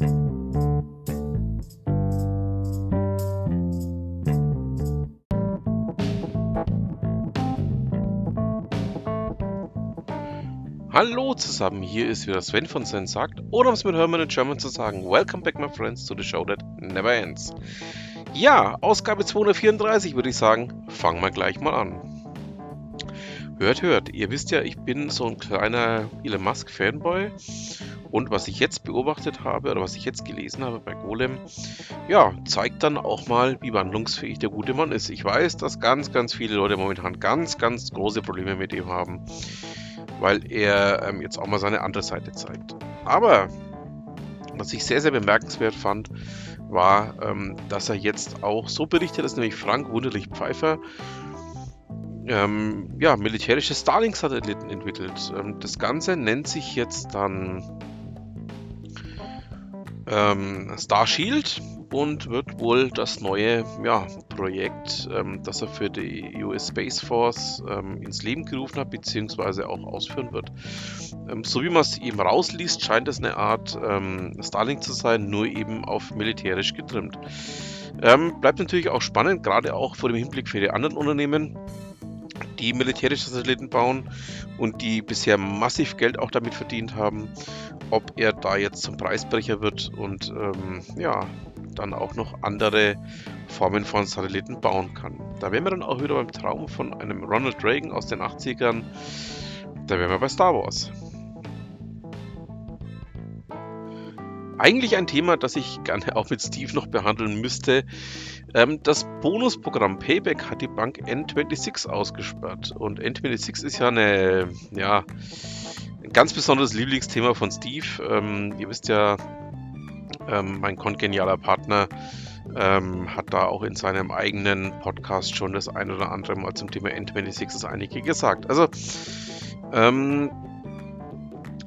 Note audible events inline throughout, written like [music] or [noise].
Hallo zusammen, hier ist wieder Sven von Sven sagt, oder um es mit Hermann in German zu sagen, Welcome back my friends to the show that never ends. Ja, Ausgabe 234 würde ich sagen, fangen wir gleich mal an. Hört, hört, ihr wisst ja, ich bin so ein kleiner Elon Musk Fanboy und was ich jetzt beobachtet habe oder was ich jetzt gelesen habe bei Golem, ja, zeigt dann auch mal, wie wandlungsfähig der gute Mann ist. Ich weiß, dass ganz, ganz viele Leute momentan ganz, ganz große Probleme mit ihm haben, weil er ähm, jetzt auch mal seine andere Seite zeigt. Aber was ich sehr, sehr bemerkenswert fand, war, ähm, dass er jetzt auch so berichtet, dass nämlich Frank Wunderlich Pfeiffer ähm, ja, militärische Starlink-Satelliten entwickelt. Ähm, das Ganze nennt sich jetzt dann ähm, Starshield und wird wohl das neue ja, Projekt, ähm, das er für die US Space Force ähm, ins Leben gerufen hat, beziehungsweise auch ausführen wird. Ähm, so wie man es eben rausliest, scheint es eine Art ähm, Starlink zu sein, nur eben auf militärisch getrimmt. Ähm, bleibt natürlich auch spannend, gerade auch vor dem Hinblick für die anderen Unternehmen, die militärische Satelliten bauen und die bisher massiv Geld auch damit verdient haben, ob er da jetzt zum Preisbrecher wird und ähm, ja, dann auch noch andere Formen von Satelliten bauen kann. Da wären wir dann auch wieder beim Traum von einem Ronald Reagan aus den 80ern. Da wären wir bei Star Wars. Eigentlich ein Thema, das ich gerne [laughs] auch mit Steve noch behandeln müsste. Ähm, das Bonusprogramm Payback hat die Bank N26 ausgesperrt. Und N26 ist ja eine, ja, ein ganz besonderes Lieblingsthema von Steve. Ähm, ihr wisst ja, ähm, mein kongenialer Partner hat da auch in seinem eigenen Podcast schon das ein oder andere Mal zum Thema N26 das einige gesagt. Also,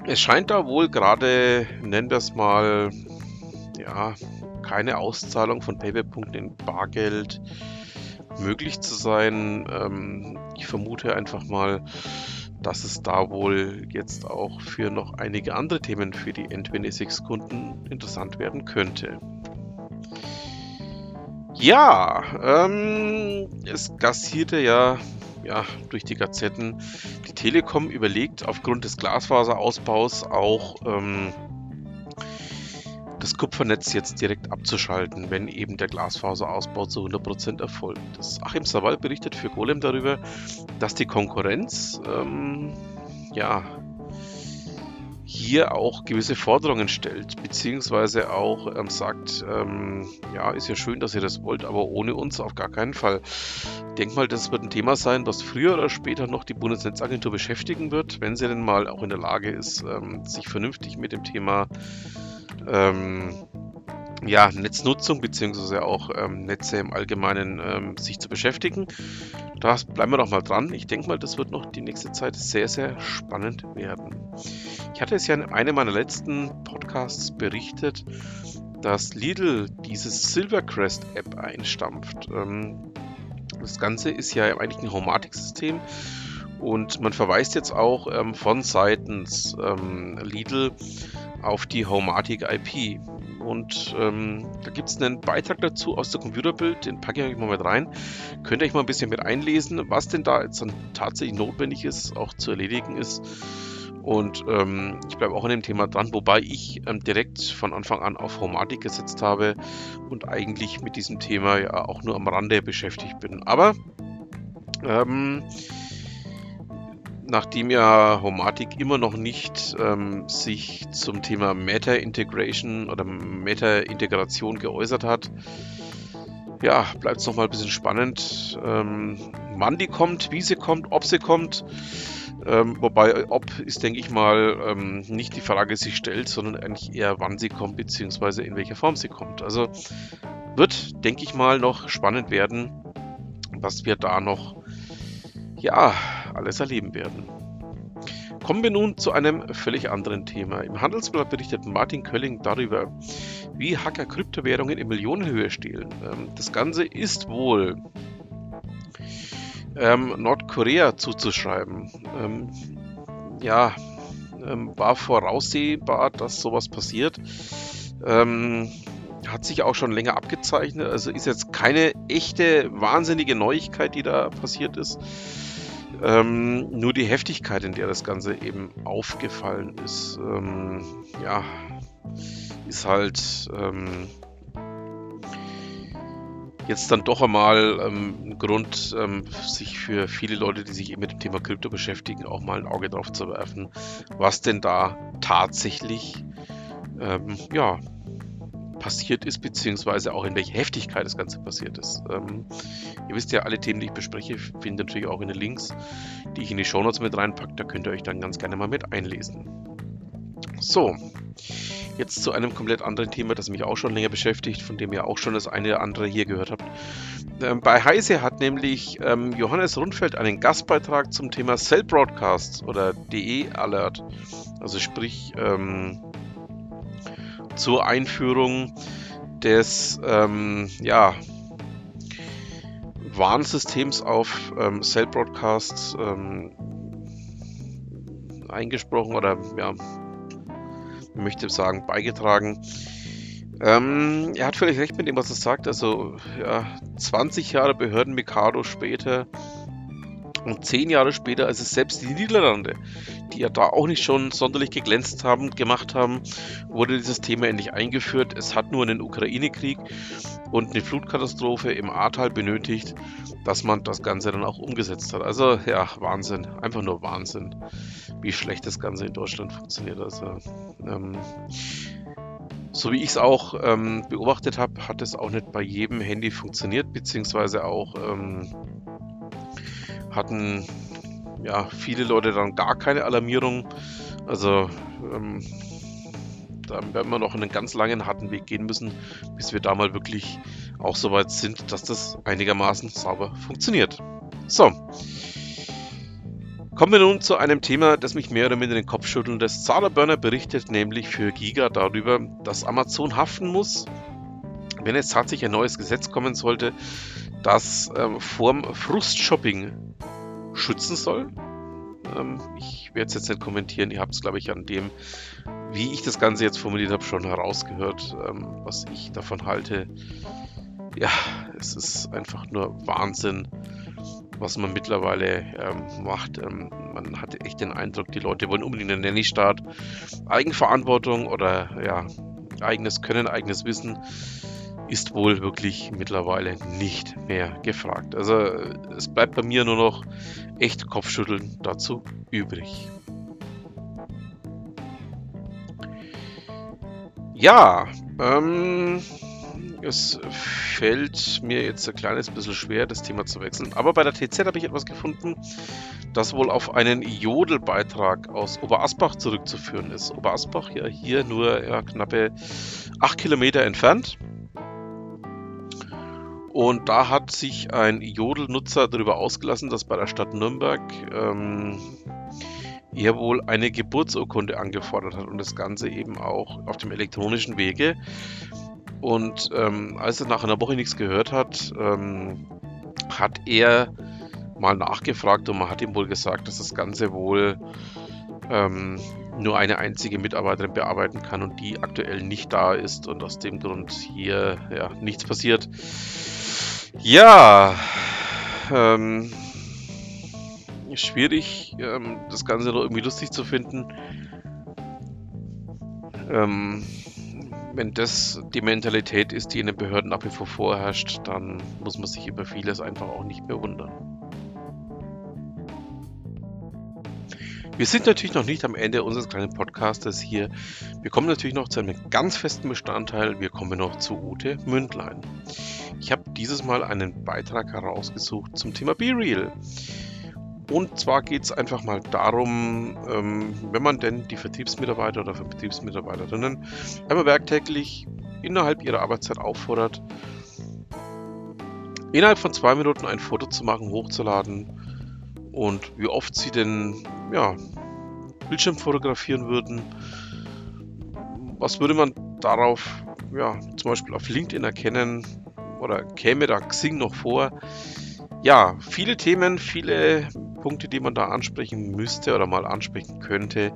es scheint da wohl gerade, nennen wir es mal, ja, keine Auszahlung von Payback-Punkten in Bargeld möglich zu sein. Ähm, ich vermute einfach mal, dass es da wohl jetzt auch für noch einige andere Themen für die N26-Kunden interessant werden könnte. Ja, ähm, es gassierte ja ja, durch die Gazetten. Die Telekom überlegt aufgrund des Glasfaserausbaus auch ähm, das Kupfernetz jetzt direkt abzuschalten, wenn eben der Glasfaserausbau zu 100% erfolgt. Das Achim Sawal berichtet für Golem darüber, dass die Konkurrenz ähm, ja, hier auch gewisse Forderungen stellt, beziehungsweise auch ähm, sagt, ähm, ja, ist ja schön, dass ihr das wollt, aber ohne uns auf gar keinen Fall. Ich denke mal, das wird ein Thema sein, was früher oder später noch die Bundesnetzagentur beschäftigen wird, wenn sie denn mal auch in der Lage ist, ähm, sich vernünftig mit dem Thema ähm, ja, Netznutzung beziehungsweise auch ähm, Netze im Allgemeinen ähm, sich zu beschäftigen. Da bleiben wir doch mal dran. Ich denke mal, das wird noch die nächste Zeit sehr, sehr spannend werden. Ich hatte es ja in einem meiner letzten Podcasts berichtet, dass Lidl diese Silvercrest App einstampft. Ähm, das Ganze ist ja eigentlich ein Homatic-System und man verweist jetzt auch ähm, von seitens ähm, Lidl auf die Homatic IP. Und ähm, da gibt es einen Beitrag dazu aus der Computerbild, den packe ich euch mal mit rein. Könnt ihr euch mal ein bisschen mit einlesen, was denn da jetzt dann tatsächlich notwendig ist, auch zu erledigen ist. Und ähm, ich bleibe auch an dem Thema dran, wobei ich ähm, direkt von Anfang an auf Homatic gesetzt habe und eigentlich mit diesem Thema ja auch nur am Rande beschäftigt bin. Aber ähm, nachdem ja Homatic immer noch nicht ähm, sich zum Thema Meta-Integration oder Meta-Integration geäußert hat, ja, bleibt es nochmal ein bisschen spannend, ähm, wann die kommt, wie sie kommt, ob sie kommt. Ähm, wobei, ob ist, denke ich mal, ähm, nicht die Frage sich stellt, sondern eigentlich eher, wann sie kommt, beziehungsweise in welcher Form sie kommt. Also wird, denke ich mal, noch spannend werden, was wir da noch, ja, alles erleben werden. Kommen wir nun zu einem völlig anderen Thema. Im Handelsblatt berichtet Martin Kölling darüber, wie Hacker Kryptowährungen in Millionenhöhe stehlen. Ähm, das Ganze ist wohl ähm, Nordkorea zuzuschreiben. Ähm, ja, ähm, war voraussehbar, dass sowas passiert. Ähm, hat sich auch schon länger abgezeichnet. Also ist jetzt keine echte wahnsinnige Neuigkeit, die da passiert ist. Ähm, nur die Heftigkeit, in der das Ganze eben aufgefallen ist, ähm, ja, ist halt ähm, jetzt dann doch einmal ähm, ein Grund, ähm, sich für viele Leute, die sich eben mit dem Thema Krypto beschäftigen, auch mal ein Auge drauf zu werfen, was denn da tatsächlich ähm, ja, passiert ist, beziehungsweise auch in welcher Heftigkeit das Ganze passiert ist. Ähm, ihr wisst ja, alle Themen, die ich bespreche, findet natürlich auch in den Links, die ich in die Shownotes mit reinpacke. Da könnt ihr euch dann ganz gerne mal mit einlesen. So, jetzt zu einem komplett anderen Thema, das mich auch schon länger beschäftigt, von dem ihr auch schon das eine oder andere hier gehört habt. Ähm, bei Heise hat nämlich ähm, Johannes Rundfeld einen Gastbeitrag zum Thema Cell Broadcast oder DE Alert, also sprich ähm, zur Einführung des ähm, ja, Warnsystems auf ähm, Cell Broadcast ähm, eingesprochen oder ja, möchte sagen, beigetragen. Ähm, er hat völlig recht mit dem, was er sagt. Also, ja, 20 Jahre Behörden Mikado später und 10 Jahre später, als es selbst die Niederlande, die ja da auch nicht schon sonderlich geglänzt haben, gemacht haben, wurde dieses Thema endlich eingeführt. Es hat nur einen Ukraine-Krieg und eine Flutkatastrophe im Ahrtal benötigt, dass man das Ganze dann auch umgesetzt hat. Also ja, Wahnsinn, einfach nur Wahnsinn, wie schlecht das Ganze in Deutschland funktioniert. Also ähm, so wie ich es auch ähm, beobachtet habe, hat es auch nicht bei jedem Handy funktioniert, beziehungsweise auch ähm, hatten ja viele Leute dann gar keine Alarmierung. Also ähm, da werden wir noch einen ganz langen harten Weg gehen müssen, bis wir da mal wirklich auch so weit sind, dass das einigermaßen sauber funktioniert. So. Kommen wir nun zu einem Thema, das mich mehr oder minder den Kopf schüttelt. Das Zara Burner berichtet nämlich für Giga darüber, dass Amazon haften muss, wenn es tatsächlich ein neues Gesetz kommen sollte, das ähm, vorm Frustshopping schützen soll. Ähm, ich werde es jetzt nicht kommentieren. Ihr habt es, glaube ich, an dem, wie ich das Ganze jetzt formuliert habe, schon herausgehört, ähm, was ich davon halte. Ja, es ist einfach nur Wahnsinn, was man mittlerweile ähm, macht. Ähm, man hatte echt den Eindruck, die Leute wollen unbedingt einen Nanny-Staat. Eigenverantwortung oder ja, eigenes Können, eigenes Wissen ist wohl wirklich mittlerweile nicht mehr gefragt. Also es bleibt bei mir nur noch echt Kopfschütteln dazu übrig. Ja, ähm, es fällt mir jetzt ein kleines bisschen schwer, das Thema zu wechseln. Aber bei der TZ habe ich etwas gefunden, das wohl auf einen Jodelbeitrag aus Oberasbach zurückzuführen ist. Oberasbach ja hier nur ja, knappe 8 Kilometer entfernt. Und da hat sich ein Jodel-Nutzer darüber ausgelassen, dass bei der Stadt Nürnberg ähm, er wohl eine Geburtsurkunde angefordert hat und das Ganze eben auch auf dem elektronischen Wege. Und ähm, als er nach einer Woche nichts gehört hat, ähm, hat er mal nachgefragt und man hat ihm wohl gesagt, dass das Ganze wohl ähm, nur eine einzige Mitarbeiterin bearbeiten kann und die aktuell nicht da ist und aus dem Grund hier ja, nichts passiert. Ja, ähm, schwierig, ähm, das Ganze noch irgendwie lustig zu finden. Ähm, wenn das die Mentalität ist, die in den Behörden nach wie vor vorherrscht, dann muss man sich über vieles einfach auch nicht mehr wundern. Wir sind natürlich noch nicht am Ende unseres kleinen Podcasters hier. Wir kommen natürlich noch zu einem ganz festen Bestandteil. Wir kommen noch zu Ute Mündlein. Ich habe dieses Mal einen Beitrag herausgesucht zum Thema Be Real. Und zwar geht es einfach mal darum, ähm, wenn man denn die Vertriebsmitarbeiter oder Vertriebsmitarbeiterinnen einmal werktäglich innerhalb ihrer Arbeitszeit auffordert, innerhalb von zwei Minuten ein Foto zu machen, hochzuladen und wie oft sie denn ja, Bildschirm fotografieren würden. Was würde man darauf, ja, zum Beispiel auf LinkedIn erkennen oder käme da Xing noch vor? Ja, viele Themen, viele Punkte, die man da ansprechen müsste oder mal ansprechen könnte,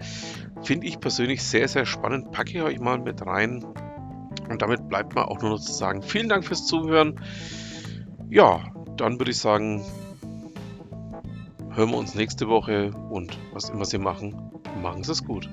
finde ich persönlich sehr, sehr spannend. Packe ich euch mal mit rein Und damit bleibt mir auch nur noch zu sagen, vielen Dank fürs Zuhören. Ja, dann würde ich sagen, hören wir uns nächste Woche und was immer Sie machen, machen Sie es gut.